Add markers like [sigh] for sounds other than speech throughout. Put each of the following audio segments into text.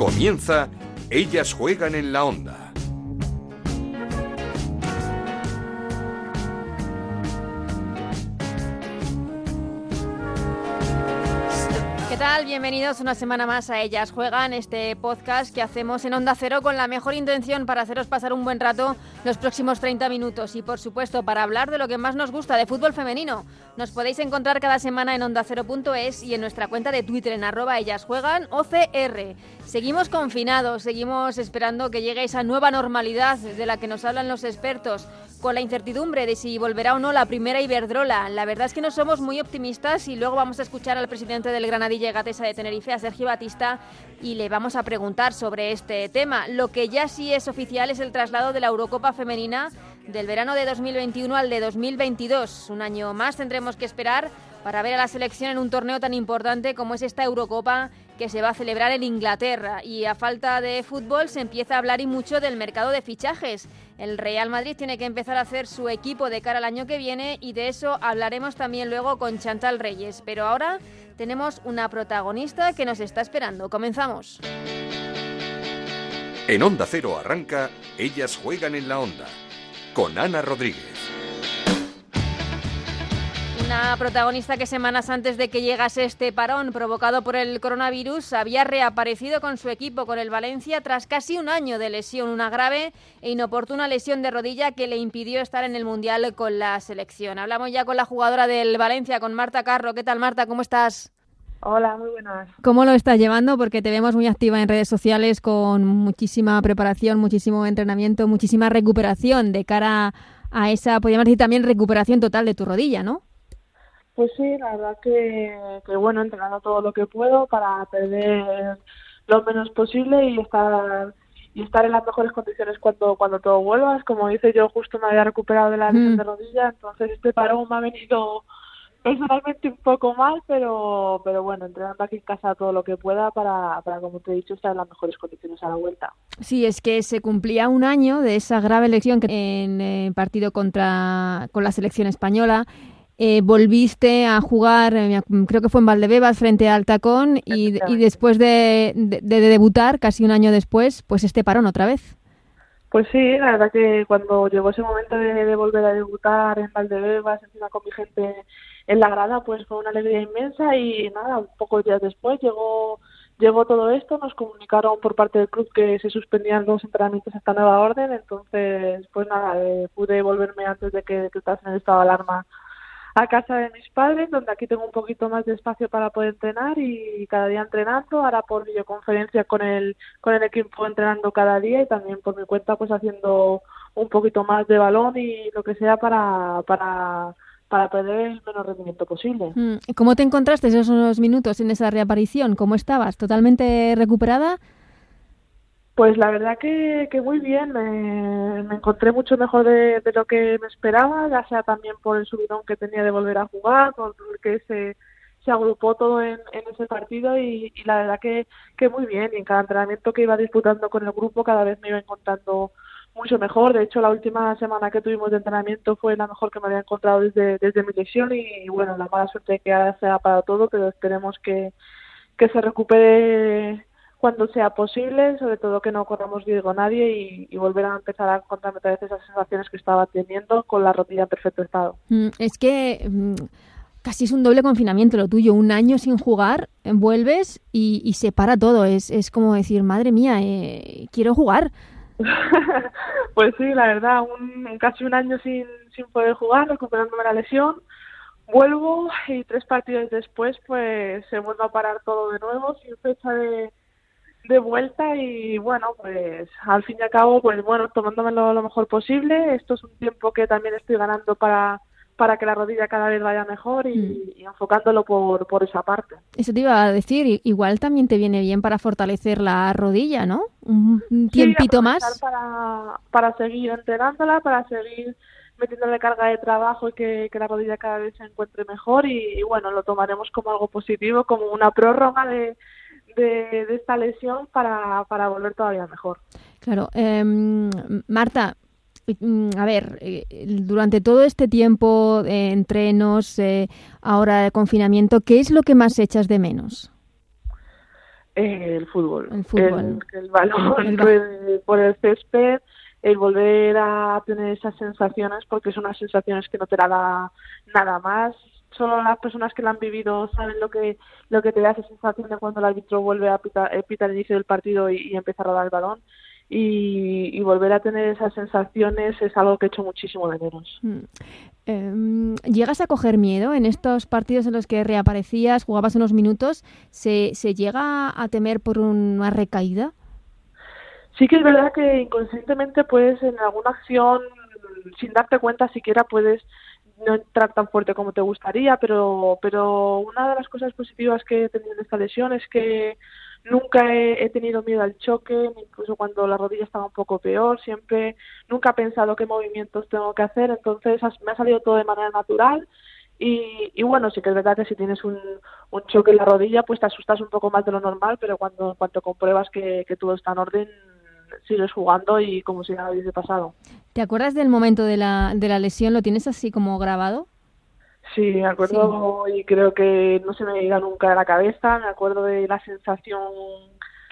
Comienza Ellas juegan en la onda. tal? Bienvenidos una semana más a Ellas Juegan, este podcast que hacemos en Onda Cero con la mejor intención para haceros pasar un buen rato los próximos 30 minutos y por supuesto para hablar de lo que más nos gusta de fútbol femenino. Nos podéis encontrar cada semana en ondacero.es y en nuestra cuenta de Twitter en arroba Ellas Juegan OCR. Seguimos confinados, seguimos esperando que llegue esa nueva normalidad de la que nos hablan los expertos con la incertidumbre de si volverá o no la primera Iberdrola. La verdad es que no somos muy optimistas y luego vamos a escuchar al presidente del Granadilla Gatesa de Tenerife, a Sergio Batista, y le vamos a preguntar sobre este tema. Lo que ya sí es oficial es el traslado de la Eurocopa femenina del verano de 2021 al de 2022. Un año más tendremos que esperar para ver a la selección en un torneo tan importante como es esta Eurocopa que se va a celebrar en Inglaterra. Y a falta de fútbol se empieza a hablar y mucho del mercado de fichajes. El Real Madrid tiene que empezar a hacer su equipo de cara al año que viene y de eso hablaremos también luego con Chantal Reyes. Pero ahora tenemos una protagonista que nos está esperando. Comenzamos. En Onda Cero arranca Ellas juegan en la Onda con Ana Rodríguez. Una protagonista que semanas antes de que llegase este parón provocado por el coronavirus había reaparecido con su equipo, con el Valencia, tras casi un año de lesión, una grave e inoportuna lesión de rodilla que le impidió estar en el Mundial con la selección. Hablamos ya con la jugadora del Valencia, con Marta Carro. ¿Qué tal, Marta? ¿Cómo estás? Hola, muy buenas. ¿Cómo lo estás llevando? Porque te vemos muy activa en redes sociales con muchísima preparación, muchísimo entrenamiento, muchísima recuperación de cara a esa, podríamos decir también recuperación total de tu rodilla, ¿no? Pues sí, la verdad que, que bueno, entrenando todo lo que puedo para perder lo menos posible y estar y estar en las mejores condiciones cuando cuando todo vuelva. Como dice yo, justo me había recuperado de la lesión de rodilla, entonces este parón me ha venido [laughs] personalmente un poco mal, pero pero bueno, entrenando aquí en casa todo lo que pueda para, para, como te he dicho, estar en las mejores condiciones a la vuelta. Sí, es que se cumplía un año de esa grave lesión en el partido contra con la selección española eh, volviste a jugar, eh, creo que fue en Valdebebas frente al Tacón y, después de, debutar, casi un año después, pues este parón otra vez. Pues sí, la verdad que cuando llegó ese momento de, volver a debutar en Valdebebas, encima con mi gente en la grada, pues fue una alegría inmensa y nada, un poco días después llegó llegó todo esto, nos comunicaron por parte del club que se suspendían los entrenamientos a esta nueva orden, entonces pues nada, eh, pude volverme antes de que decretasen el estado de alarma a casa de mis padres, donde aquí tengo un poquito más de espacio para poder entrenar y cada día entrenando, ahora por videoconferencia con el, con el equipo entrenando cada día y también por mi cuenta pues haciendo un poquito más de balón y lo que sea para, para, para perder el menos rendimiento posible. Mm, ¿Cómo te encontraste esos minutos en esa reaparición? ¿Cómo estabas? ¿Totalmente recuperada? Pues la verdad que, que muy bien, me, encontré mucho mejor de, lo que me esperaba, ya sea también por el subidón que tenía de volver a jugar, porque se, se agrupó todo en, ese partido y, la verdad que, que muy bien, y en cada entrenamiento que iba disputando con el grupo cada vez me iba encontrando mucho mejor, de hecho la última semana que tuvimos de entrenamiento fue la mejor que me había encontrado desde, desde mi lesión y, bueno, la mala suerte que ahora se ha para todo, pero esperemos que, que se recupere cuando sea posible, sobre todo que no corramos riesgo nadie y, volver a empezar a contrameter esas sensaciones que estaba teniendo con la rodilla en perfecto estado. Mm, es que mm, casi es un doble confinamiento lo tuyo, un año sin jugar, vuelves y, se para todo, es, es como decir, madre mía, eh, quiero jugar. [laughs] pues sí, la verdad, un, casi un año sin, sin poder jugar, recuperándome la lesión, vuelvo y tres partidos después pues se vuelve a parar todo de nuevo sin fecha de de vuelta y bueno, pues al fin y al cabo, pues bueno, tomándomelo lo mejor posible. Esto es un tiempo que también estoy ganando para, para que la rodilla cada vez vaya mejor y, mm. enfocándolo por, por esa parte. Eso te iba a decir, igual también te viene bien para fortalecer la rodilla, ¿no? Un, tiempito más. Para, para seguir entrenándola, para seguir metiéndole carga de trabajo y que, que la rodilla cada vez se encuentre mejor y, bueno, lo tomaremos como algo positivo, como una prórroga de, de, esta lesión para, para volver todavía mejor. Claro. Em, Marta, mm, a ver, eh, durante todo este tiempo de entrenos, eh, ahora de confinamiento, ¿qué es lo que más echas de menos? Eh, el fútbol. El fútbol. El, balón [laughs] por el césped, el volver a tener esas sensaciones, porque son unas sensaciones que no te da nada más. Solo las personas que lo han vivido saben lo que lo que te da esa sensación de cuando el árbitro vuelve a pitar, eh, el inicio del partido y, y empieza a rodar el balón y, volver a tener esas sensaciones es algo que he hecho muchísimo de menos. Mm. Em, ¿Llegas a coger miedo en estos partidos en los que reaparecías, jugabas unos minutos? ¿Se, se llega a temer por una recaída? Sí que es verdad que inconscientemente puedes en alguna acción, sin darte cuenta siquiera, puedes no entrar tan fuerte como te gustaría, pero, pero una de las cosas positivas que he tenido en esta lesión es que Nunca he, tenido miedo al choque, incluso cuando la rodilla estaba un poco peor, siempre, nunca he pensado qué movimientos tengo que hacer, entonces me ha salido todo de manera natural y, y, bueno, sí que es verdad que si tienes un, un, choque en la rodilla, pues te asustas un poco más de lo normal, pero cuando compruebas que todo está en orden, sigues jugando y como si nada hubiese pasado. ¿Te acuerdas del momento de la, de la lesión? ¿Lo tienes así como grabado? Sí, me acuerdo y creo que no se me llega nunca a la cabeza, me acuerdo de la sensación,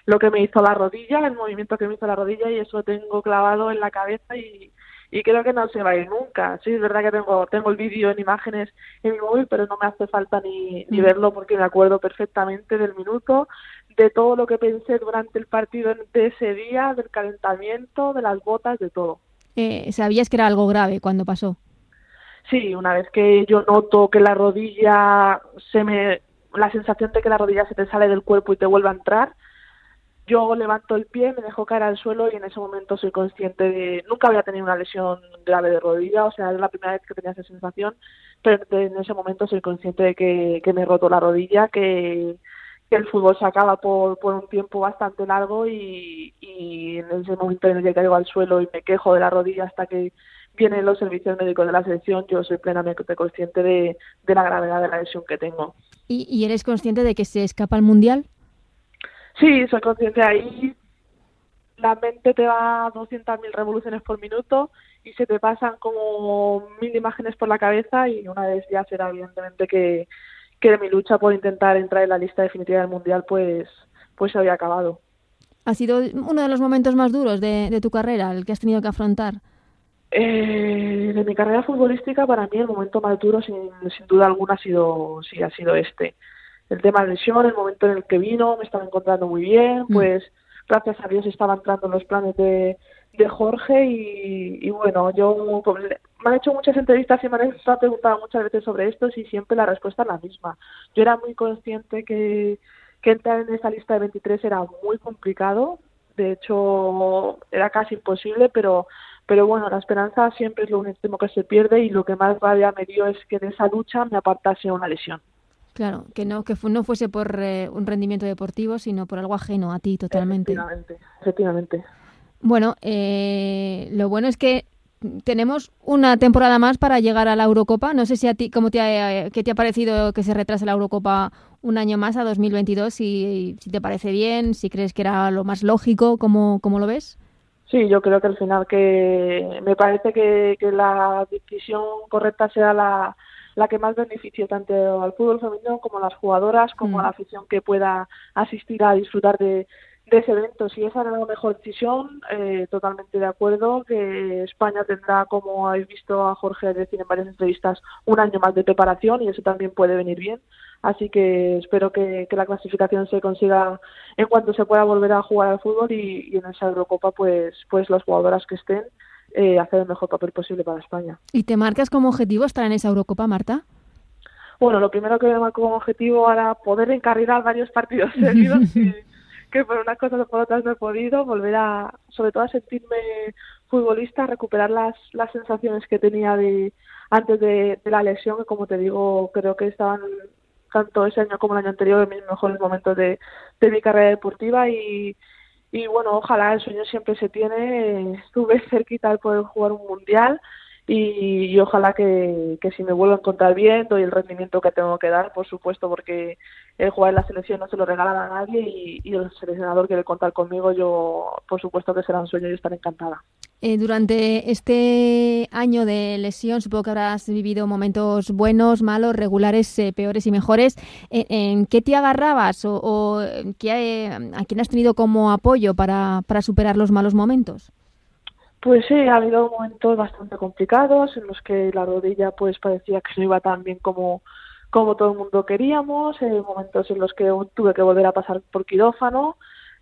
lo que me hizo la rodilla, el movimiento que me hizo la rodilla y eso lo tengo clavado en la cabeza y, y creo que no se va a ir nunca. Sí, es verdad que tengo, tengo el vídeo en imágenes en mi móvil, pero no me hace falta ni, ni mm. verlo porque me acuerdo perfectamente del minuto, de todo lo que pensé durante el partido de ese día, del calentamiento, de las botas, de todo. Eh, ¿Sabías que era algo grave cuando pasó? Sí, una vez que yo noto que la rodilla se me, la sensación de que la rodilla se te sale del cuerpo y te vuelve a entrar, yo levanto el pie, me dejo caer al suelo y en ese momento soy consciente de, nunca había tenido una lesión grave de rodilla, o sea, es la primera vez que tenía esa sensación, pero en ese momento soy consciente de que, me he roto la rodilla, que, que el fútbol se acaba por, por un tiempo bastante largo y, y en ese momento en el que caigo al suelo y me quejo de la rodilla hasta que vienen los servicios médicos de la selección, yo soy plenamente consciente de, la gravedad de la lesión que tengo. ¿Y, eres consciente de que se escapa al Mundial? Sí, soy consciente ahí. La mente te va a 200.000 revoluciones por minuto y se te pasan como mil imágenes por la cabeza y una vez ya será evidentemente que, que mi lucha por intentar entrar en la lista definitiva del Mundial pues, pues se había acabado. ¿Ha sido uno de los momentos más duros de, de tu carrera, el que has tenido que afrontar? Eh, de mi carrera futbolística, para mí el momento más duro, sin, sin duda alguna, ha sido, sí, ha sido este. El tema de lesión, el momento en el que vino, me estaba encontrando muy bien, mm. pues gracias a Dios estaba entrando en los planes de, de Jorge y, bueno, yo pues, me han hecho muchas entrevistas y me han preguntado muchas veces sobre esto y siempre la respuesta es la misma. Yo era muy consciente que, que entrar en esa lista de 23 era muy complicado, de hecho era casi imposible, pero pero bueno, la esperanza siempre es lo último que se pierde y lo que más rabia me dio es que de esa lucha me apartase una lesión. Claro, que no que no fuese por eh, un rendimiento deportivo, sino por algo ajeno a ti totalmente. Efectivamente, efectivamente. Bueno, eh, lo bueno es que tenemos una temporada más para llegar a la Eurocopa. No sé si a ti, cómo te ha, eh, qué te ha parecido que se retrase la Eurocopa un año más a 2022, si, si te parece bien, si crees que era lo más lógico, ¿cómo, cómo lo ves? Sí, yo creo que al final que me parece que, la decisión correcta sea la, la que más beneficie tanto al fútbol femenino como a las jugadoras, como a la mm. afición que pueda asistir a disfrutar de, ese evento. Si esa era la mejor decisión, eh, totalmente de acuerdo, que España tendrá, como habéis visto a Jorge decir en varias entrevistas, un año más de preparación y eso también puede venir bien. Así que espero que, la clasificación se consiga en cuanto se pueda volver a jugar al fútbol y, en esa Eurocopa, pues, pues las jugadoras que estén eh, hacer el mejor papel posible para España. ¿Y te marcas como objetivo estar en esa Eurocopa, Marta? Bueno, lo primero que me marco como objetivo era poder encarrilar varios partidos [laughs] seguidos, que, por unas cosas o por otras no he podido, volver a, sobre todo a sentirme futbolista, recuperar las, las sensaciones que tenía de antes de, de la lesión, que como te digo, creo que estaban tanto ese año como el año anterior en mis mejores momentos de, de mi carrera deportiva y, y bueno, ojalá el sueño siempre se tiene. Estuve [laughs] cerquita de poder jugar un mundial y, ojalá que, que, si me vuelvo a encontrar bien doy el rendimiento que tengo que dar, por supuesto, porque el jugar en la selección no se lo regalan a nadie y, el seleccionador quiere contar conmigo, yo por supuesto que será un sueño y estar encantada. Eh, durante este año de lesión, supongo que habrás vivido momentos buenos, malos, regulares, eh, peores y mejores. ¿En, qué te agarrabas o, a quién has tenido como apoyo para, para superar los malos momentos? Pues sí, ha habido momentos bastante complicados en los que la rodilla pues parecía que no iba tan bien como, como todo el mundo queríamos, eh, momentos en los que tuve que volver a pasar por quirófano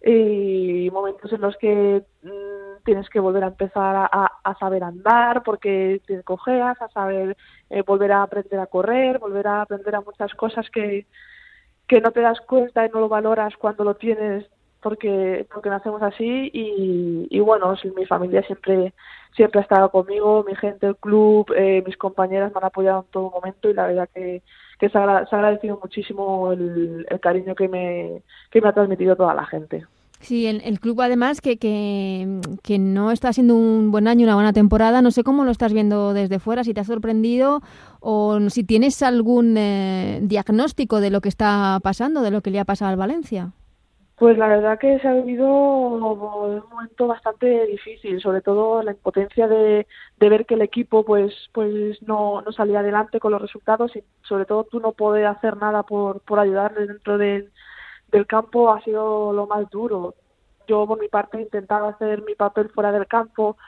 y momentos en los que mm, tienes que volver a empezar a, saber andar porque te cojeas, a saber eh, volver a aprender a correr, volver a aprender a muchas cosas que, que no te das cuenta y no lo valoras cuando lo tienes porque porque nacemos así y, bueno mi familia siempre siempre ha estado conmigo mi gente el club eh, mis compañeras me han apoyado en todo momento y la verdad que, que se, ha, agradecido muchísimo el, cariño que me que me ha transmitido toda la gente Sí, el, el club además que, que, que, no está siendo un buen año, una buena temporada. No sé cómo lo estás viendo desde fuera, si te ha sorprendido o si tienes algún eh, diagnóstico de lo que está pasando, de lo que le ha pasado al Valencia. Pues la verdad que se ha vivido un momento bastante difícil, sobre todo la impotencia de, de ver que el equipo pues pues no, no salía adelante con los resultados y sobre todo tú no poder hacer nada por, por ayudarle dentro del, del campo ha sido lo más duro. Yo por mi parte intentaba hacer mi papel fuera del campo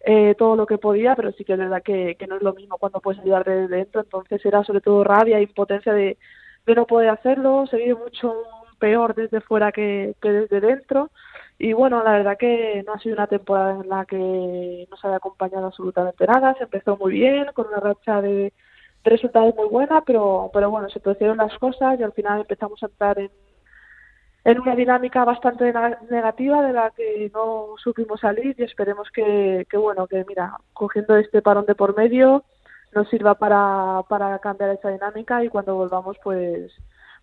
eh, todo lo que podía, pero sí que es verdad que, que no es lo mismo cuando puedes ayudar desde dentro, entonces era sobre todo rabia e impotencia de, de no poder hacerlo, se vive mucho peor desde fuera que, desde dentro. Y bueno, la verdad que no ha sido una temporada en la que no se haya acompañado absolutamente nada. Se empezó muy bien, con una racha de, resultados muy buena, pero, pero bueno, se torcieron las cosas y al final empezamos a entrar en, en una dinámica bastante negativa de la que no supimos salir y esperemos que, que bueno, que mira, cogiendo este parón de por medio nos sirva para, para cambiar esa dinámica y cuando volvamos pues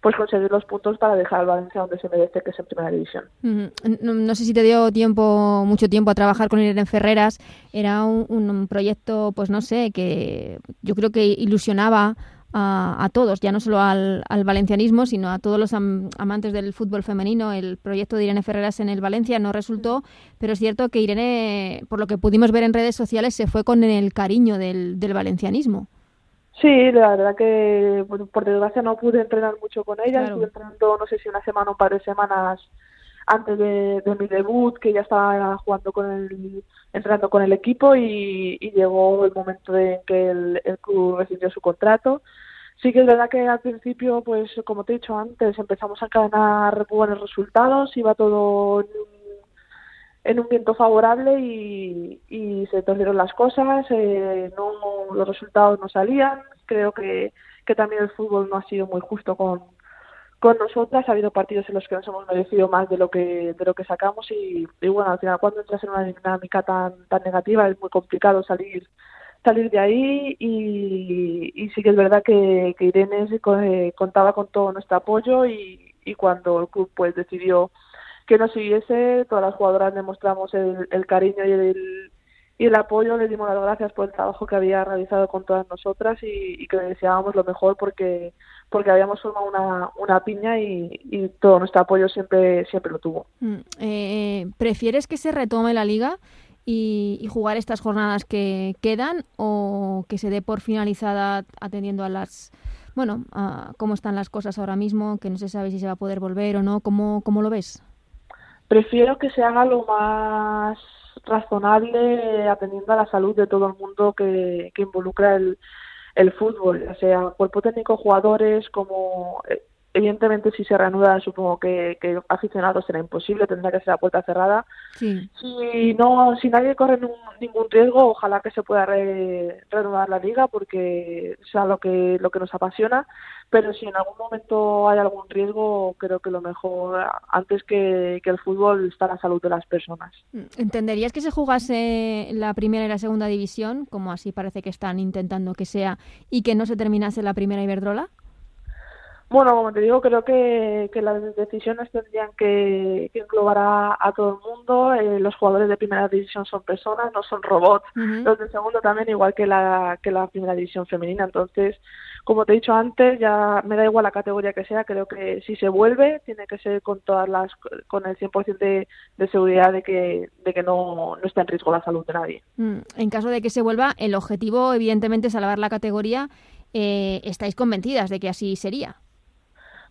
pues conseguir los puntos para dejar al Valencia donde se merece, que es en primera división. no, sé si te dio tiempo, mucho tiempo a trabajar con Irene Ferreras. Era un, proyecto, pues no sé, que yo creo que ilusionaba a, todos, ya no solo al, valencianismo, sino a todos los amantes del fútbol femenino. El proyecto de Irene Ferreras en el Valencia no resultó, pero es cierto que Irene, por lo que pudimos ver en redes sociales, se fue con el cariño del valencianismo. Sí, la verdad que por desgracia no pude entrenar mucho con ella, estuve entrenando no sé si una semana o un par de semanas antes de, mi debut, que ya estaba jugando con el, entrenando con el equipo y, llegó el momento en que el, club recibió su contrato. Sí que es verdad que al principio, pues como te he dicho antes, empezamos a encadenar buenos resultados, iba todo en en un viento favorable y, y se torcieron las cosas, eh, no los resultados no salían, creo que, que también el fútbol no ha sido muy justo con, con nosotras, ha habido partidos en los que nos hemos merecido más de lo que de lo que sacamos y, bueno, al final cuando entras en una dinámica tan tan negativa es muy complicado salir salir de ahí y, y sí que es verdad que, que Irene eh, contaba con todo nuestro apoyo y, y cuando el club pues decidió que nos siguiese, todas las jugadoras demostramos el, el cariño y el, y el apoyo, le dimos las gracias por el trabajo que había realizado con todas nosotras y, que le deseábamos lo mejor porque porque habíamos formado una, una piña y, todo nuestro apoyo siempre siempre lo tuvo. Mm, eh, ¿Prefieres que se retome la liga y, jugar estas jornadas que quedan o que se dé por finalizada atendiendo a las bueno a cómo están las cosas ahora mismo, que no se sabe si se va a poder volver o no? ¿Cómo, cómo lo ves? Prefiero que se haga lo más razonable atendiendo a la salud de todo el mundo que, que involucra el, el fútbol, ya sea cuerpo técnico, jugadores, como eh, evidentemente si se reanuda supongo que, que aficionados será imposible, tendrá que ser a puerta cerrada. Si no, si nadie corre ningún, riesgo, ojalá que se pueda reanudar la liga porque sea lo que lo que nos apasiona. Pero si en algún momento hay algún riesgo, creo que lo mejor antes que, que el fútbol está la salud de las personas. ¿Entenderías que se jugase la primera y la segunda división, como así parece que están intentando que sea, y que no se terminase la primera Iberdrola? Bueno, como te digo, creo que, que las decisiones tendrían que, que englobar a, todo el mundo. Eh, los jugadores de primera división son personas, no son robots. Los de segundo también, igual que la, que la primera división femenina. Entonces, como te he dicho antes, ya me da igual la categoría que sea. Creo que si se vuelve, tiene que ser con todas las, con el 100% de, de seguridad de que, de que no, no está en riesgo la salud de nadie. Mm, en caso de que se vuelva, el objetivo, evidentemente, es salvar la categoría. Eh, ¿Estáis convencidas de que así sería?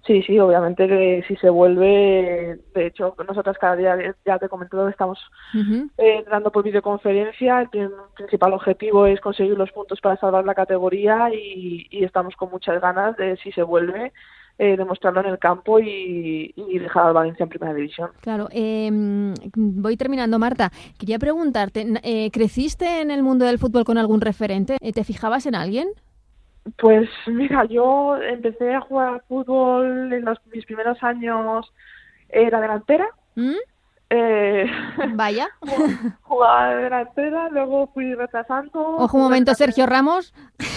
Sí, sí, obviamente que si se vuelve, de hecho, nosotras cada día, ya te he comentado, estamos eh, entrando por videoconferencia, el principal objetivo es conseguir los puntos para salvar la categoría y, estamos con muchas ganas de, si se vuelve, eh, demostrarlo en el campo y, dejar al Valencia en primera división. Claro, em, voy terminando, Marta. Quería preguntarte, eh, ¿creciste en el mundo del fútbol con algún referente? ¿Te fijabas en alguien? Pues mira, yo empecé a jugar fútbol en los, mis primeros años, era delantera. ¿Mm? Eh, [laughs] Vaya. [laughs] jugaba de delantera, luego fui retrasando. Ojo un momento, Sergio Ramos. [laughs]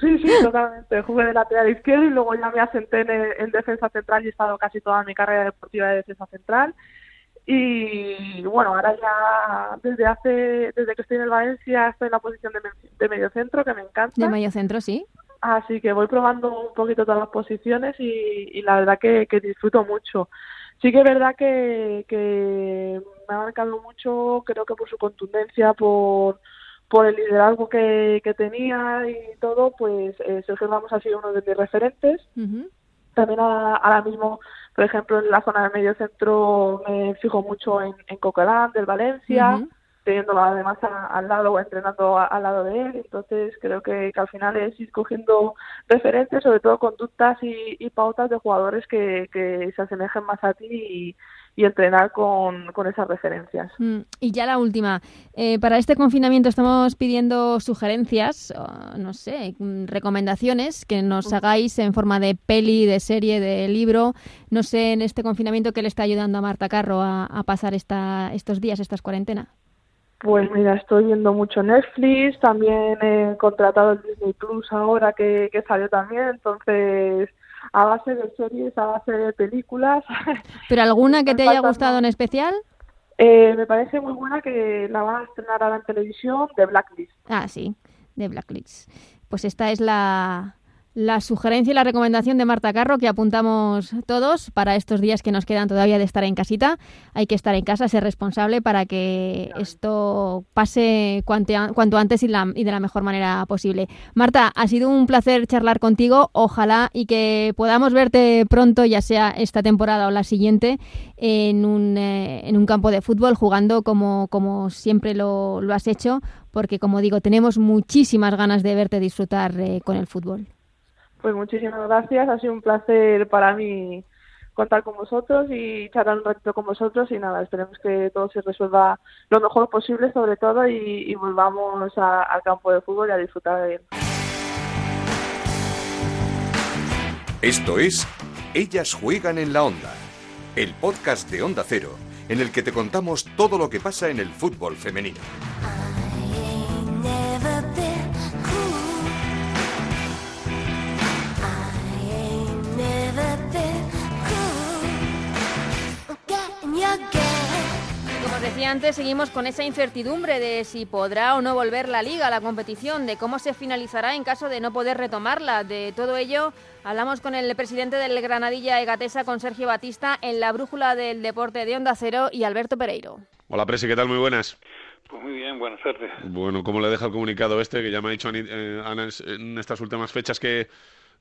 Sí, sí, totalmente. Jugué de lateral izquierdo y luego ya me asenté en, defensa central y he estado casi toda mi carrera deportiva de defensa central. Y bueno, ahora ya desde hace, desde que estoy en el Valencia estoy en la posición de, de medio centro, que me encanta. De medio centro, sí. Así que voy probando un poquito todas las posiciones y, la verdad que, disfruto mucho. Sí que es verdad que, que me ha marcado mucho, creo que por su contundencia, por, por el liderazgo que, que tenía y todo, pues eh, Sergio Ramos ha sido uno de mis referentes. También ahora mismo, por ejemplo, en la zona del medio centro me fijo mucho en, en Coquelin, del Valencia teniéndolo además al lado o entrenando al lado de él. Entonces creo que, al final es ir cogiendo referentes, sobre todo conductas y, pautas de jugadores que, se asemejen más a ti y, entrenar con, esas referencias. Mm, y ya la última. Eh, para este confinamiento estamos pidiendo sugerencias, no sé, mm, recomendaciones que nos hagáis en forma de peli, de serie, de libro. No sé, en este confinamiento, ¿qué le está ayudando a Marta Carro a, a pasar esta, estos días, estas cuarentenas? Pues mira, estoy viendo mucho Netflix, también he contratado el Disney Plus ahora que, que salió también, entonces a base de series, a base de películas. [laughs] ¿Pero alguna [laughs] que te haya gustado en especial? Eh, me parece muy buena que la van a estrenar ahora en televisión de Blacklist. Ah, sí, de Blacklist. Pues esta es la, la sugerencia y la recomendación de Marta Carro que apuntamos todos para estos días que nos quedan todavía de estar en casita. Hay que estar en casa, ser responsable para que esto pase cuanto, antes y, y, de la mejor manera posible. Marta, ha sido un placer charlar contigo. Ojalá y que podamos verte pronto, ya sea esta temporada o la siguiente, en un, eh, en un campo de fútbol jugando como, como siempre lo, lo, has hecho, porque como digo, tenemos muchísimas ganas de verte disfrutar eh, con el fútbol. Pues muchísimas gracias, ha sido un placer para mí contar con vosotros y charlar un ratito con vosotros y nada, esperemos que todo se resuelva lo mejor posible sobre todo y, volvamos al campo de fútbol y a disfrutar de él. Esto es Ellas juegan en la onda, el podcast de Onda Cero, en el que te contamos todo lo que pasa en el fútbol femenino. Decía antes, seguimos con esa incertidumbre de si podrá o no volver la liga, la competición, de cómo se finalizará en caso de no poder retomarla. De todo ello hablamos con el presidente del Granadilla Egatesa, con Sergio Batista, en la brújula del deporte de Onda Cero y Alberto Pereiro. Hola, Presi, ¿qué tal? Muy buenas. Pues muy bien, buenas tardes. Bueno, ¿cómo le deja el comunicado este? Que ya me ha dicho eh, Ana en estas últimas fechas que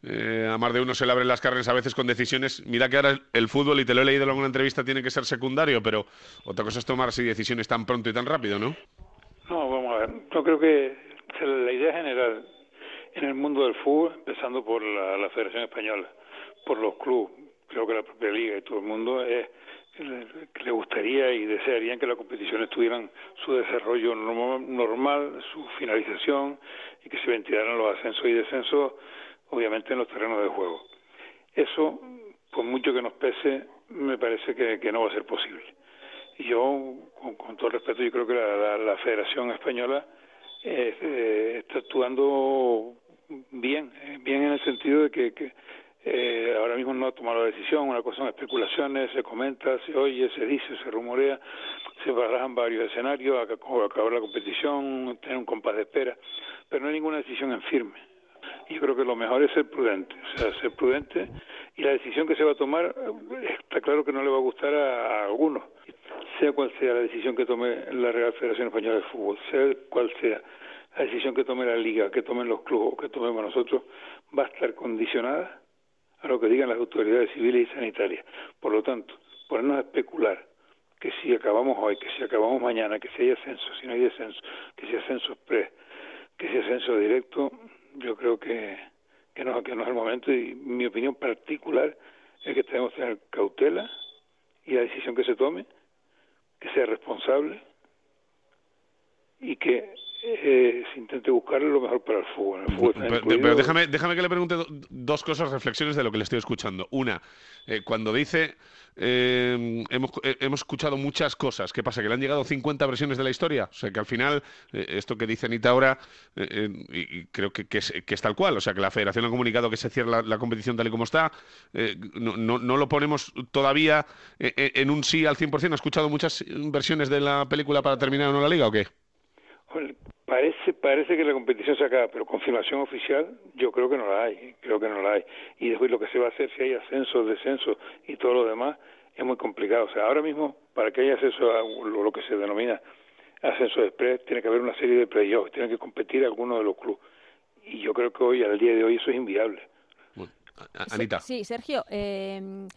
eh, a más de uno se le abren las carnes a veces con decisiones. Mira que ahora el, fútbol, y te lo he leído en alguna entrevista, tiene que ser secundario, pero otra cosa es tomar así decisiones tan pronto y tan rápido, ¿no? No, vamos a ver. Yo creo que la idea general en el mundo del fútbol, empezando por la, Federación Española, por los clubes, creo que la propia liga y todo el mundo, es le gustaría y desearían que las competiciones tuvieran su desarrollo normal, su finalización y que se ventilaran los ascensos y descensos obviamente en los terrenos de juego. Eso, por mucho que nos pese, me parece que, no va a ser posible. Y yo, con, todo respeto, yo creo que la, Federación Española eh, está actuando bien, eh, bien en el sentido de que, eh, ahora mismo no ha tomado la decisión, una cosa son especulaciones, se comenta, se oye, se dice, se rumorea, se barajan varios escenarios, acabar la competición, tener un compás de espera, pero no hay ninguna decisión en firme. Yo creo que lo mejor es ser prudente, o sea, ser prudente y la decisión que se va a tomar está claro que no le va a gustar a, a algunos, sea cual sea la decisión que tome la Real Federación Española de Fútbol, sea cual sea la decisión que tome la liga, que tomen los clubes, que tomemos nosotros, va a estar condicionada a lo que digan las autoridades civiles y sanitarias. Por lo tanto, ponernos a especular que si acabamos hoy, que si acabamos mañana, que si hay ascenso, si no hay descenso, que si ascenso express, que si ascenso directo, yo creo que, que, no, que no es el momento y mi opinión particular es que tenemos que tener cautela y la decisión que se tome, que sea responsable y que eh, se intente buscar lo mejor para el fútbol. pero, déjame, déjame que le pregunte dos cosas, reflexiones de lo que le estoy escuchando. Una, eh, cuando dice eh, hemos, hemos, escuchado muchas cosas. ¿Qué pasa? ¿Que le han llegado 50 versiones de la historia? O sea, que al final, esto que dice Anita ahora, y creo que, que, es, tal cual. O sea, que la Federación ha comunicado que se cierra la, competición tal y como está. No, no, no, lo ponemos todavía en un sí al 100%. ¿Ha escuchado muchas versiones de la película para terminar o no la liga o qué? Parece, parece que la competición se acaba, pero confirmación oficial yo creo que no la hay, creo que no la hay. Y después lo que se va a hacer si hay ascenso, descenso y todo lo demás es muy complicado. O sea, ahora mismo para que haya acceso a lo, que se denomina ascenso express tiene que haber una serie de playoffs, tienen que competir algunos de los clubes. Y yo creo que hoy, al día de hoy, eso es inviable. Anita. Sí, Sergio. Eh,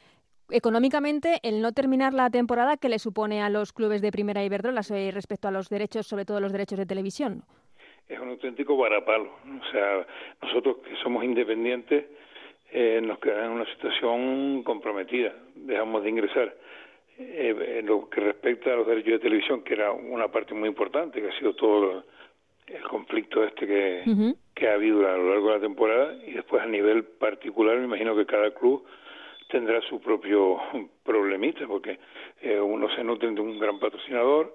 económicamente el no terminar la temporada que le supone a los clubes de Primera Iberdrola respecto a los derechos, sobre todo los derechos de televisión. Es un auténtico varapalo. O sea, nosotros que somos independientes eh, nos quedamos en una situación comprometida. Dejamos de ingresar. Eh, en lo que respecta a los derechos de televisión, que era una parte muy importante, que ha sido todo el conflicto este que, que ha habido a lo largo de la temporada, y después a nivel particular, me imagino que cada club tendrá su propio [laughs] problemita, porque eh, uno se nutre de un gran patrocinador,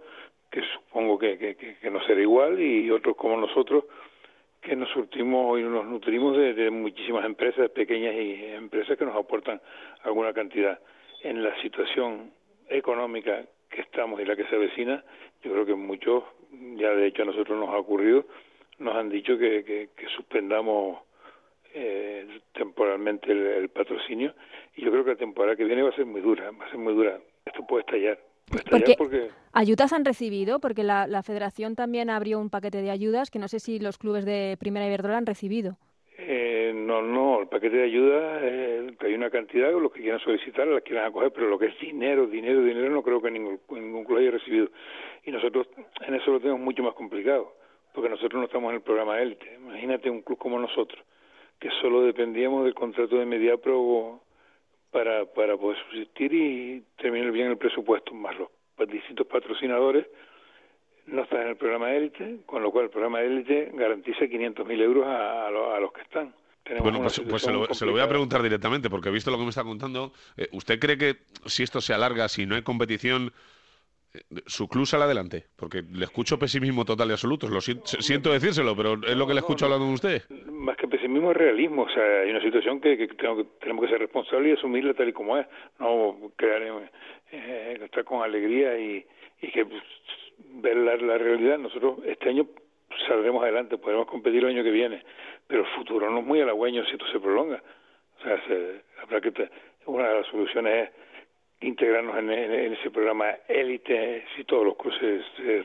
que supongo que, que, no será igual, y otros como nosotros, que nos surtimos y nos nutrimos de, muchísimas empresas, pequeñas y empresas que nos aportan alguna cantidad. En la situación económica que estamos y la que se avecina, yo creo que muchos, ya de hecho a nosotros nos ha ocurrido, nos han dicho que, que suspendamos eh, temporalmente el, patrocinio y yo creo que la temporada que viene va a ser muy dura, va a ser muy dura. Esto puede estallar. porque, ayudas han recibido, porque la, la, Federación también abrió un paquete de ayudas que no sé si los clubes de Primera Iberdrola han recibido. Eh, no, no, el paquete de ayuda, eh, hay una cantidad, los que quieran solicitar las quieran acoger, pero lo que es dinero, dinero, dinero, no creo que ningún, ningún club haya recibido. Y nosotros en eso lo tenemos mucho más complicado, porque nosotros no estamos en el programa élite. Imagínate un club como nosotros, que solo dependíamos del contrato de Mediapro para, para poder subsistir y terminar bien el presupuesto, más los distintos patrocinadores no están en el programa élite, con lo cual el programa élite garantiza 500.000 euros a, a, los que están. bueno, pues, pues se, lo, voy a preguntar directamente, porque he visto lo que me está contando. Eh, ¿Usted cree que si esto se alarga, si no hay competición, su club sale adelante, porque le escucho pesimismo total y absoluto. Lo siento, decírselo, pero es lo que le escucho hablando de usted. Más que pesimismo es realismo. O sea, hay una situación que, que, tenemos que ser responsables y asumirla tal y como es. No crear, eh, estar con alegría y, y que pues, ver la, realidad. Nosotros este año saldremos adelante, podremos competir el año que viene, pero el futuro no es muy halagüeño si esto se prolonga. O sea, se, habrá que una de las soluciones es integrarnos en, ese programa élite si todos los cruces se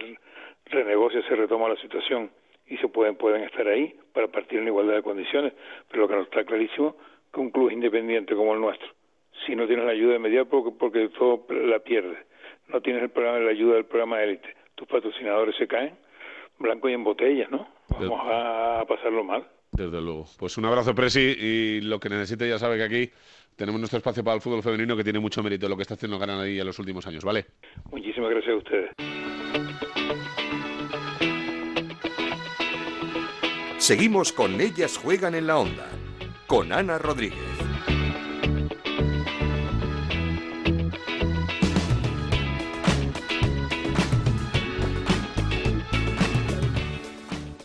renegocian, se retoma la situación y se pueden pueden estar ahí para partir en igualdad de condiciones, pero lo que no está clarísimo que un club independiente como el nuestro, si no tienes la ayuda de media porque, porque todo la pierdes, no tienes el programa la ayuda del programa élite, tus patrocinadores se caen blanco y en botella, ¿no? Vamos a pasarlo mal. Desde luego. Pues un abrazo, Presi, y lo que necesite ya sabe que aquí tenemos nuestro espacio para el fútbol femenino que tiene mucho mérito lo que está haciendo ahí en los últimos años, ¿vale? Muchísimas gracias a ustedes. Seguimos con Ellas Juegan en la Onda, con Ana Rodríguez.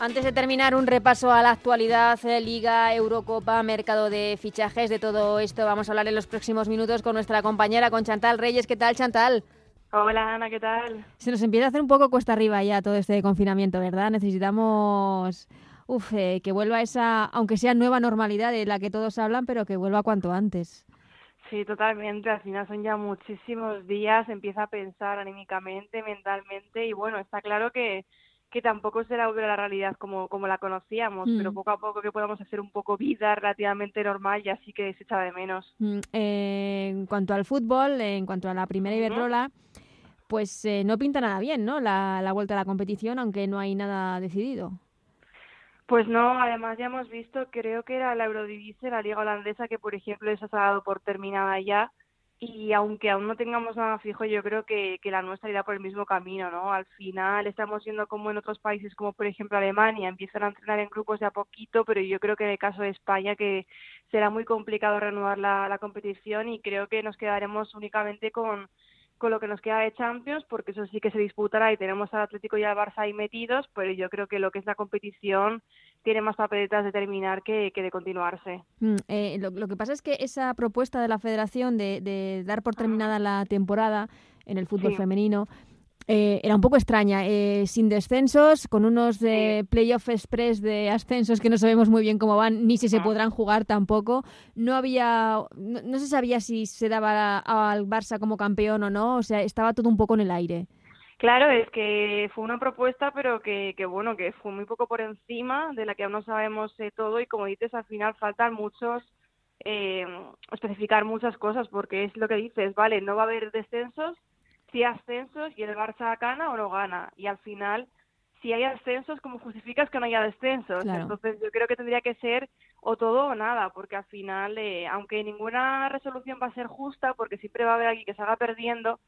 Antes de terminar, un repaso a la actualidad, eh, Liga, Eurocopa, mercado de fichajes, de todo esto vamos a hablar en los próximos minutos con nuestra compañera, con Chantal Reyes. ¿Qué tal, Chantal? Hola, Ana, ¿qué tal? Se nos empieza a hacer un poco cuesta arriba ya todo este confinamiento, ¿verdad? Necesitamos uf, eh, que vuelva esa, aunque sea nueva normalidad de la que todos hablan, pero que vuelva cuanto antes. Sí, totalmente. Al final son ya muchísimos días, empieza a pensar anímicamente, mentalmente y bueno, está claro que, que tampoco será volver a la realidad como, como la conocíamos, pero Mm. poco a poco que podamos hacer un poco vida relativamente normal y así que se echa de menos. Mm, eh, en cuanto al fútbol, en cuanto a la primera. Iberdrola, pues eh, no pinta nada bien, ¿no? La, la vuelta a la competición, aunque no hay nada decidido. Pues no, además ya hemos visto, creo que era la Eurodivisie, la liga holandesa, que por ejemplo esa se ha dado por terminada ya. Y aunque aún no tengamos nada fijo, yo creo que, que la nuestra irá por el mismo camino, ¿no? Al final estamos viendo como en otros países, como por ejemplo Alemania, empiezan a entrenar en grupos de a poquito, pero yo creo que en el caso de España que será muy complicado reanudar la, la competición y creo que nos quedaremos únicamente con, con lo que nos queda de Champions, porque eso sí que se disputará y tenemos al Atlético y al Barça ahí metidos, pero yo creo que lo que es la competición tiene más papeletas de terminar que, que de continuarse. Mm, eh, lo, lo que pasa es que esa propuesta de la federación de, de dar por terminada la temporada en el fútbol Sí. femenino eh, era un poco extraña, eh, sin descensos, con unos eh, playoff express de ascensos que no sabemos muy bien cómo van, ni si se Ah. podrán jugar tampoco. No había, no, no se sabía si se daba a- al Barça como campeón o no, o sea, estaba todo un poco en el aire. Claro, es que fue una propuesta, pero que, que bueno, que fue muy poco por encima, de la que aún no sabemos eh, todo y como dices, al final faltan muchos, eh, especificar muchas cosas, porque es lo que dices, vale, no va a haber descensos, si hay ascensos y el Barça gana o no gana, y al final, si hay ascensos, ¿cómo justificas que no haya descensos? Claro. Entonces yo creo que tendría que ser o todo o nada, porque al final, eh, aunque ninguna resolución va a ser justa, porque siempre va a haber alguien que se haga perdiendo,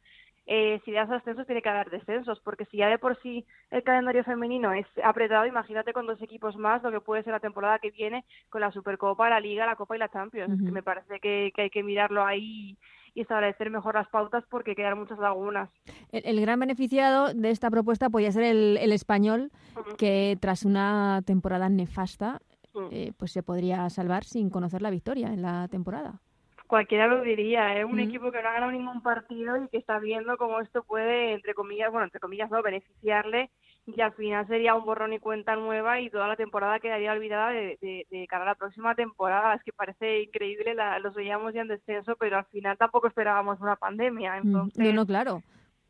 eh, si das ascensos tiene que haber descensos, porque si ya de por sí el calendario femenino es apretado, imagínate con dos equipos más lo que puede ser la temporada que viene con la Supercopa, la Liga, la Copa y la Champions. Que me parece que, que hay que mirarlo ahí y establecer mejor las pautas porque quedan muchas lagunas. El, el gran beneficiado de esta propuesta podía ser el, el español, que tras una temporada nefasta, Mm. eh, pues se podría salvar sin conocer la victoria en la temporada. Cualquiera lo diría, ¿eh? Un Mm. equipo que no ha ganado ningún partido y que está viendo cómo esto puede, entre comillas, bueno, entre comillas no, beneficiarle y al final sería un borrón y cuenta nueva y toda la temporada quedaría olvidada de, de, de cara a la próxima temporada. Es que parece increíble, la, los veíamos ya en descenso, pero al final tampoco esperábamos una pandemia. Mm, Entonces, No, no, claro.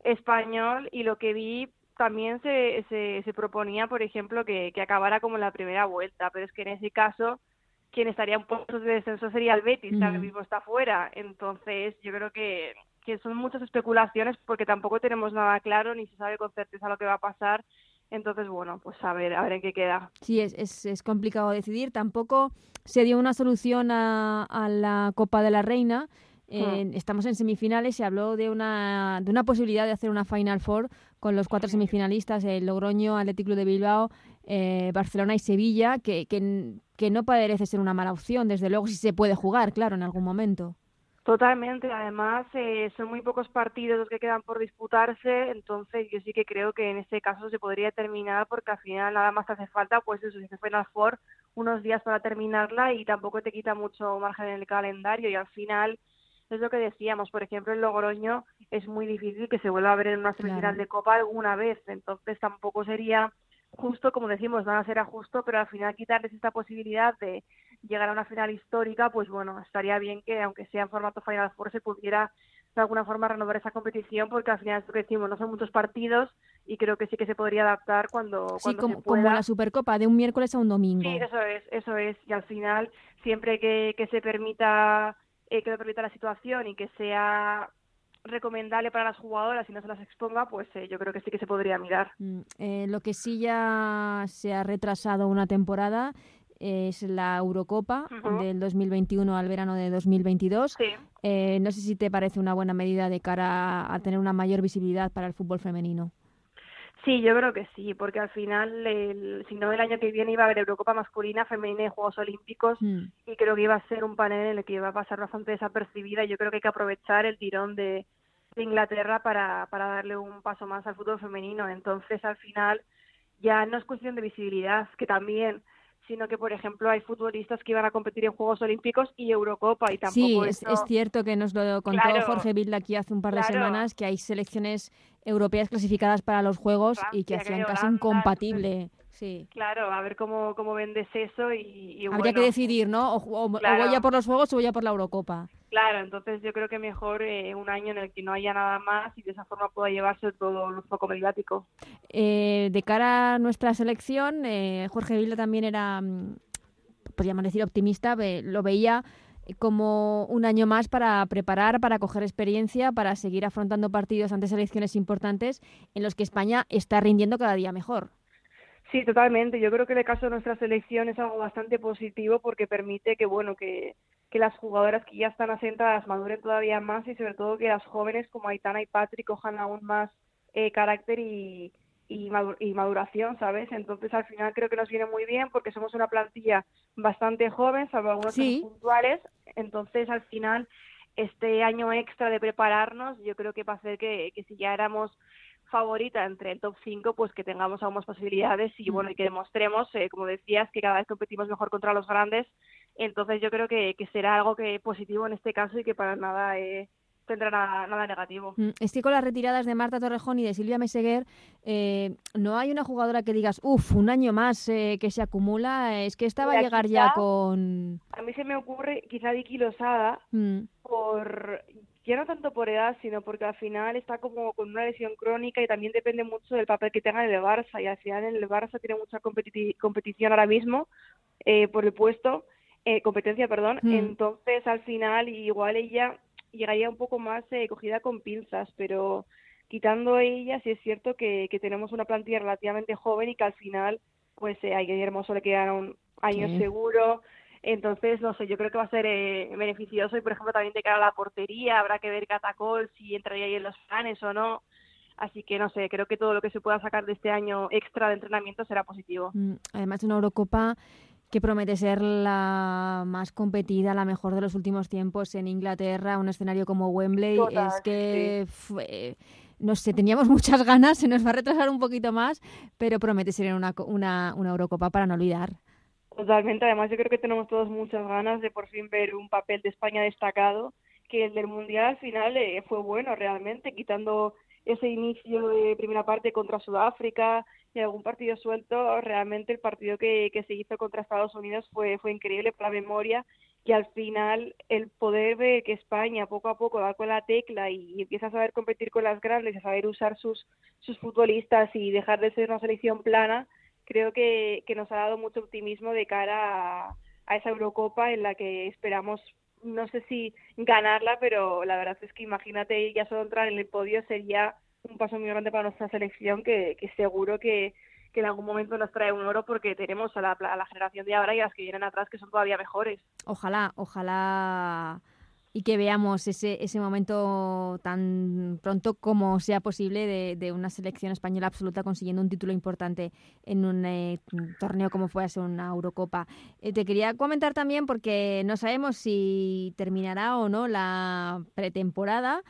español y lo que vi también se, se, se proponía, por ejemplo, que, que acabara como en la primera vuelta, pero es que en ese caso quien estaría en puestos de descenso sería el Betis, que ahora Ujú. mismo está fuera. Entonces, yo creo que, que son muchas especulaciones porque tampoco tenemos nada claro ni se sabe con certeza lo que va a pasar. Entonces, bueno, pues a ver, a ver en qué queda. Sí, es, es, es complicado decidir. Tampoco se dio una solución a, a la Copa de la Reina. Eh, Estamos en semifinales. Se habló de una, de una posibilidad de hacer una Final Four con los cuatro semifinalistas, el Logroño, Athletic Club de Bilbao, eh, Barcelona y Sevilla, que, que, que no parece ser una mala opción, desde luego, si se puede jugar, claro, en algún momento. Totalmente, además eh, son muy pocos partidos los que quedan por disputarse, entonces yo sí que creo que en este caso se podría terminar porque al final nada más te hace falta, pues eso, si se Final Four, unos días para terminarla y tampoco te quita mucho margen en el calendario y al final es lo que decíamos, por ejemplo, en Logroño es muy difícil que se vuelva a ver en una semifinal Claro. de Copa alguna vez, entonces tampoco sería justo, como decimos, nada será justo, pero al final quitarles esta posibilidad de llegar a una final histórica, pues bueno, estaría bien que aunque sea en formato Final Four se pudiera de alguna forma renovar esa competición porque al final es lo que decimos, no son muchos partidos y creo que sí que se podría adaptar cuando, Sí, cuando como, se como la Supercopa, de un miércoles a un domingo. Sí, eso es, eso es. Y al final, siempre que, que se permita, eh, que lo permita la situación y que sea recomendable para las jugadoras y no se las exponga, pues eh, yo creo que sí que se podría mirar. Mm, eh, lo que sí ya se ha retrasado una temporada es la Eurocopa Ujú. del 2021 al verano de 2022. Sí. Eh, no sé si te parece una buena medida de cara a, tener una mayor visibilidad para el fútbol femenino. Sí, yo creo que sí, porque al final, el, si no el año que viene iba a haber Eurocopa masculina, femenina y Juegos Olímpicos, Mm, y creo que iba a ser un panel en el que iba a pasar bastante desapercibida. Yo creo que hay que aprovechar el tirón de, de Inglaterra para, para darle un paso más al fútbol femenino. Entonces, al final, ya no es cuestión de visibilidad, que también, sino que, por ejemplo, hay futbolistas que iban a competir en Juegos Olímpicos y Eurocopa y tampoco Sí, es, es cierto que nos lo contó Jorge Vilda aquí hace un par de semanas, que hay selecciones europeas clasificadas para los Juegos y que hacían casi incompatible. Sí. Claro, a ver cómo, cómo vendes eso y, Habría que decidir, ¿no? O, voy a por los Juegos o voy a por la Eurocopa. Claro, entonces yo creo que mejor eh, un año en el que no haya nada más y de esa forma pueda llevarse todo el foco mediático. Eh, de cara a nuestra selección, eh, Jorge Vilda también era, mm, podríamos decir, optimista, lo veía como un año más para preparar, para coger experiencia, para seguir afrontando partidos ante selecciones importantes en los que España está rindiendo cada día mejor. Sí, totalmente. Yo creo que el caso de nuestra selección es algo bastante positivo porque permite que, bueno, que, que las jugadoras que ya están asentadas maduren todavía más y sobre todo que las jóvenes como Aitana y Patrick cojan aún más eh, carácter y, y, maduración, ¿sabes? Entonces al final creo que nos viene muy bien porque somos una plantilla bastante joven, salvo algunos puntuales. Entonces al final este año extra de prepararnos yo creo que va a hacer que, que si ya éramos favorita entre el top 5, pues que tengamos aún más posibilidades y bueno, y que demostremos, eh, como decías, que cada vez competimos mejor contra los grandes. Entonces yo creo que, que será algo que positivo en este caso y que para nada eh, tendrá nada, negativo. Mm, Estoy con las retiradas de Marta Torrejón y de Silvia Meseguer, eh, no hay una jugadora que digas, uff, un año más eh, que se acumula, es que esta va a llegar ya con... A mí se me ocurre quizá Vicky Losada, mm. por ya no tanto por edad, sino porque al final está como con una lesión crónica y también depende mucho del papel que tenga en el Barça. Y al final en el Barça tiene mucha competición ahora mismo eh, por el puesto, eh, competencia, perdón. Hmm. Entonces al final igual ella llegaría un poco más eh, cogida con pinzas, pero quitando ella sí es cierto que, que tenemos una plantilla relativamente joven y que al final pues a Guillermo solo le quedan un año seguro entonces, no sé, yo creo que va a ser eh, beneficioso y, por ejemplo, también de cara a la portería, habrá que ver Catacol si entraría ahí en los planes o no. Así que, no sé, creo que todo lo que se pueda sacar de este año extra de entrenamiento será positivo. Mm, además, una Eurocopa que promete ser la más competida, la mejor de los últimos tiempos en Inglaterra, un escenario como Wembley, es que no sé, teníamos [laughs] muchas ganas, se nos va a retrasar un poquito más, pero promete ser una, una, una Eurocopa para no olvidar. Totalmente, además yo creo que tenemos todos muchas ganas de por fin ver un papel de España destacado, que el del Mundial al final eh, fue bueno realmente, quitando ese inicio de primera parte contra Sudáfrica y algún partido suelto, realmente el partido que, que se hizo contra Estados Unidos fue, fue increíble por la memoria y al final el poder ver que España poco a poco va con la tecla y empieza a saber competir con las grandes, a saber usar sus, sus futbolistas y dejar de ser una selección plana, creo que, que nos ha dado mucho optimismo de cara a, esa Eurocopa en la que esperamos no sé si ganarla, pero la verdad es que imagínate ya solo entrar en el podio sería un paso muy grande para nuestra selección que, seguro que, que en algún momento nos trae un oro porque tenemos a la, a la generación de ahora y a las que vienen atrás que son todavía mejores. Ojalá, ojalá y que veamos ese, ese momento tan pronto como sea posible de, una selección española absoluta consiguiendo un título importante en un eh, torneo como fue hace una Eurocopa. Eh, te quería comentar también porque no sabemos si terminará o no la pretemporada,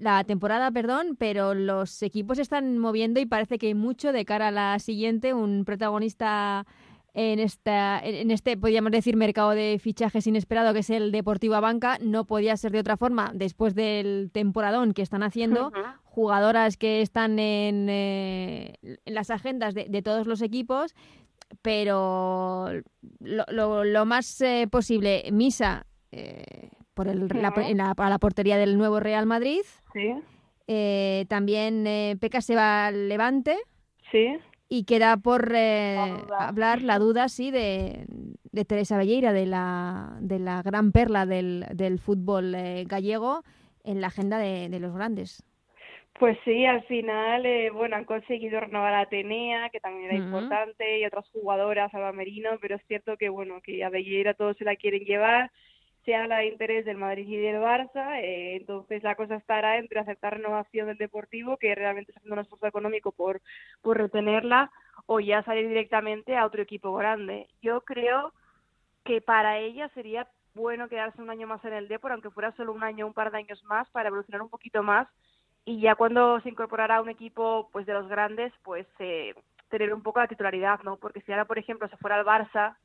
la temporada, perdón, pero los equipos están moviendo y parece que hay mucho de cara a la siguiente, un protagonista en, esta, en este, podríamos decir, mercado de fichajes inesperado que es el Deportivo Banca. No podía ser de otra forma después del temporadón que están haciendo. Jugadoras que están en, eh, en las agendas de, todos los equipos, pero lo, lo, más eh, posible, Misa eh, por el, la, la, la portería del nuevo Real Madrid. Sí. también Peca se va al Levante. Sí y queda por eh, hablar la duda, sí, de, de, Teresa Belleira, de la, de la gran perla del, del fútbol eh, gallego en la agenda de, de, los grandes. Pues sí, al final, eh, bueno, han conseguido renovar a Atenea, que también era importante, y otras jugadoras, Alba Merino, pero es cierto que, bueno, que a Belleira todos se la quieren llevar, se habla de interés del Madrid y del Barça, eh, entonces la cosa estará entre aceptar renovación del Deportivo, que realmente está haciendo un esfuerzo económico por, por retenerla, o ya salir directamente a otro equipo grande. Yo creo que para ella sería bueno quedarse un año más en el Depor, aunque fuera solo un año, un par de años más, para evolucionar un poquito más, y ya cuando se incorporará a un equipo pues de los grandes, pues eh, tener un poco la titularidad, ¿no? Porque si ahora, por ejemplo, se fuera al Barça,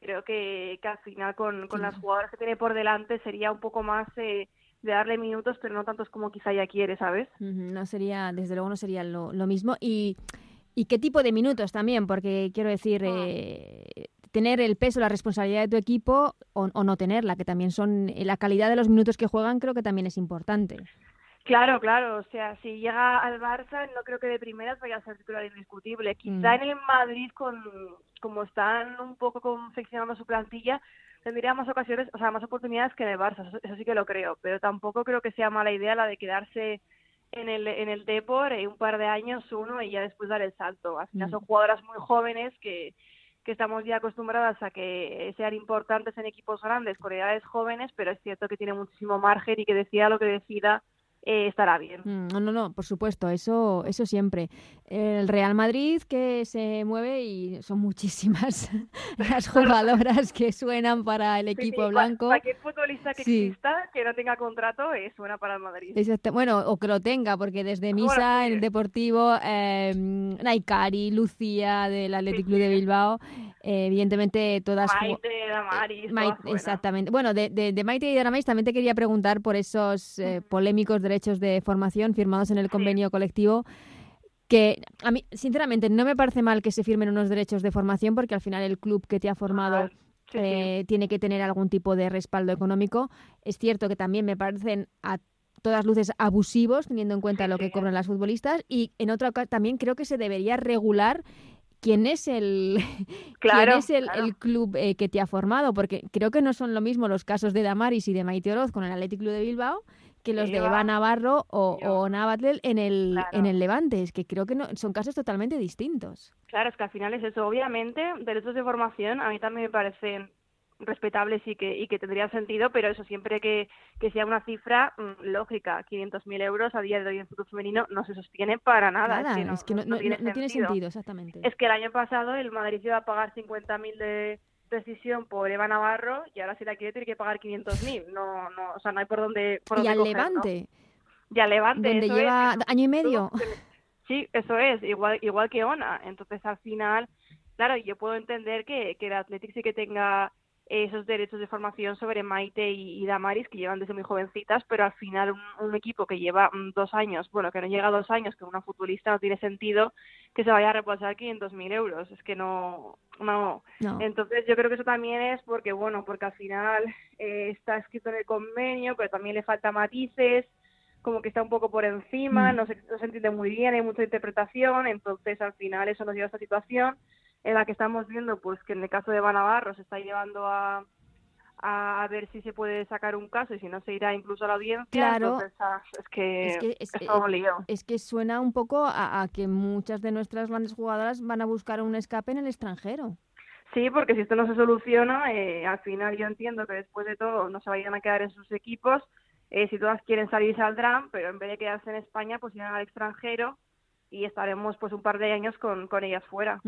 creo que, que al final con, con las jugadoras que tiene por delante sería un poco más eh, de darle minutos, pero no tantos como quizá ya quiere, ¿sabes? No sería, desde luego no sería lo, lo mismo. Y, y qué tipo de minutos también, porque quiero decir, ah. eh, tener el peso, la responsabilidad de tu equipo o, o, no tenerla, que también son eh, la calidad de los minutos que juegan, creo que también es importante. Claro, claro, o sea, si llega al Barça, no creo que de primeras vaya a ser titular indiscutible. Quizá mm. en el Madrid, con, como están un poco confeccionando su plantilla, tendría más ocasiones, o sea, más oportunidades que en el Barça, eso, sí que lo creo, pero tampoco creo que sea mala idea la de quedarse en el, en el Depor eh, un par de años, uno, y ya después dar el salto. Al final mm. son jugadoras muy jóvenes que, que estamos ya acostumbradas a que sean importantes en equipos grandes con edades jóvenes, pero es cierto que tiene muchísimo margen y que decida lo que decida eh, estará bien. Mm, no, no, no, por supuesto, eso, eso siempre. El Real Madrid que se mueve y son muchísimas [laughs] las [laughs] jugadoras que suenan para el equipo blanco. Cualquier futbolista que exista que no tenga contrato eh, suena para el Madrid. Bueno, o que lo tenga, porque desde Misa, en el Deportivo, eh, Naikari, Lucía del Athletic Club de Bilbao, eh, evidentemente todas... Maite, Damaris, Exactamente. Bueno, de, de, Maite y Damaris también te quería preguntar por esos polémicos derechos derechos de formación firmados en el convenio colectivo que a mí, sinceramente, no me parece mal que se firmen unos derechos de formación porque al final el club que te ha formado eh, tiene que tener algún tipo de respaldo económico. Es cierto que también me parecen a todas luces abusivos teniendo en cuenta lo que cobran las futbolistas y en otra también creo que se debería regular quién es el, [laughs] claro, es el, club eh, que te ha formado, porque creo que no son lo mismo los casos de Damaris y de Maite Oroz con el Athletic Club de Bilbao que los de Eva Navarro o, o Navatel en el, en el Levante. Es que creo que no, son casos totalmente distintos. Claro, es que al final es eso. Obviamente, derechos de formación a mí también me parecen respetables y que, y que tendría sentido, pero eso siempre que, que sea una cifra mm, lógica. 500.000 euros a día de hoy en fútbol femenino no se sostiene para nada. es que no, no, tiene, sentido. exactamente. Es que el año pasado el Madrid iba a pagar 50.000 de decisión por Eva Navarro y ahora si la quiere tiene que pagar 500.000. No, no, o sea, no hay por dónde. Por y al Levante. Y al Levante. Donde lleva año y medio. Sí, eso es, igual, igual que Ona. Entonces, al final, claro, yo puedo entender que, que el Athletic sí que tenga esos derechos de formación sobre Maite y, Damaris, que llevan desde muy jovencitas, pero al final un, equipo que lleva mm, dos años, bueno, que no llega a dos años con una futbolista, no tiene sentido que se vaya a reembolsar 500.000 euros. Es que no, no, Entonces yo creo que eso también es porque, bueno, porque al final eh, está escrito en el convenio, pero también le falta matices, como que está un poco por encima, mm. no, se, no se entiende muy bien, hay mucha interpretación, entonces al final eso nos lleva a esta situación en la que estamos viendo pues que en el caso de Banavarro se está llevando a, a ver si se puede sacar un caso y si no se irá incluso a la audiencia. Claro. Ah, es que es, que, es, que suena un poco a, que muchas de nuestras grandes jugadoras van a buscar un escape en el extranjero. Sí, porque si esto no se soluciona, eh, al final yo entiendo que después de todo no se vayan a quedar en sus equipos. Eh, si todas quieren salir saldrán, pero en vez de quedarse en España, pues irán al extranjero y estaremos pues un par de años con, con ellas fuera.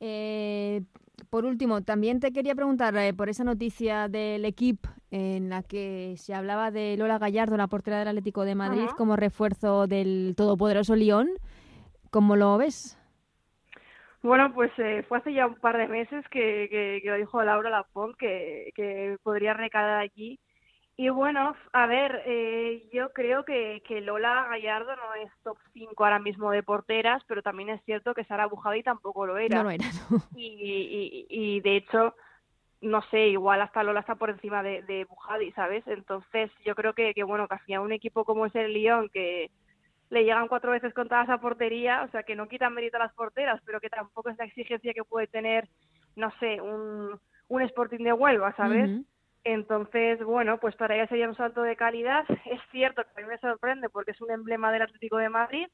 Eh, por último, también te quería preguntar eh, por esa noticia del equipo en la que se hablaba de Lola Gallardo, la portera del Atlético de Madrid, como refuerzo del todopoderoso Lyon. ¿Cómo lo ves? Bueno, pues eh, fue hace ya un par de meses que, que, que lo dijo Laura Lapont que, que podría recalar allí y bueno, a ver, eh, yo creo que, que, Lola Gallardo no es top 5 ahora mismo de porteras, pero también es cierto que Sara Bujadi tampoco lo era. No lo era, [laughs] Y, y, de hecho, no sé, igual hasta Lola está por encima de, de Bujadi, ¿sabes? Entonces yo creo que, que bueno, que hacia un equipo como es el Lyon, que le llegan cuatro veces contadas a portería, o sea, que no quitan mérito a las porteras, pero que tampoco es la exigencia que puede tener, no sé, un, un Sporting de Huelva, ¿sabes? Entonces, bueno, pues para ella sería un salto de calidad. Es cierto que a mí me sorprende porque es un emblema del Atlético de Madrid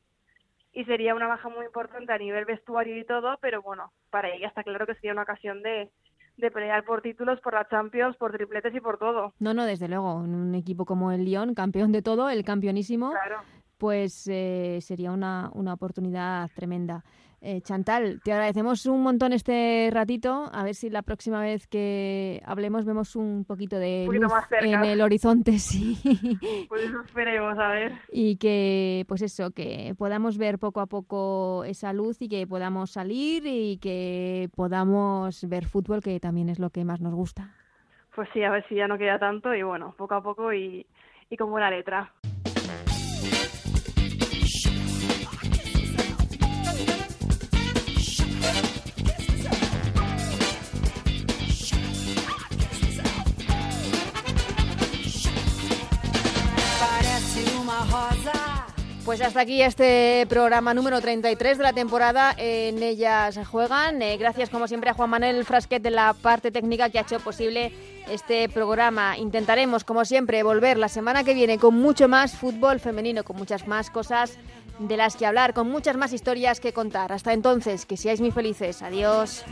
y sería una baja muy importante a nivel vestuario y todo, pero bueno, para ella está claro que sería una ocasión de, de pelear por títulos, por la Champions, por tripletes y por todo. No, no, desde luego, un equipo como el Lyon, campeón de todo, el campeonísimo, pues eh, sería una, una oportunidad tremenda. Eh, Chantal, te agradecemos un montón este ratito. A ver si la próxima vez que hablemos vemos un poquito de luz en el horizonte, [laughs] sí. Pues eso esperemos, a ver. Y que, pues eso, que podamos ver poco a poco esa luz y que podamos salir y que podamos ver fútbol, que también es lo que más nos gusta. Pues sí, a ver si ya no queda tanto y bueno, poco a poco y, y con buena letra. Pues hasta aquí este programa número 33 de la temporada. En ellas juegan. Eh, gracias como siempre a Juan Manuel Frasquet de la parte técnica que ha hecho posible este programa. Intentaremos como siempre volver la semana que viene con mucho más fútbol femenino, con muchas más cosas de las que hablar, con muchas más historias que contar. Hasta entonces, que seáis muy felices. Adiós.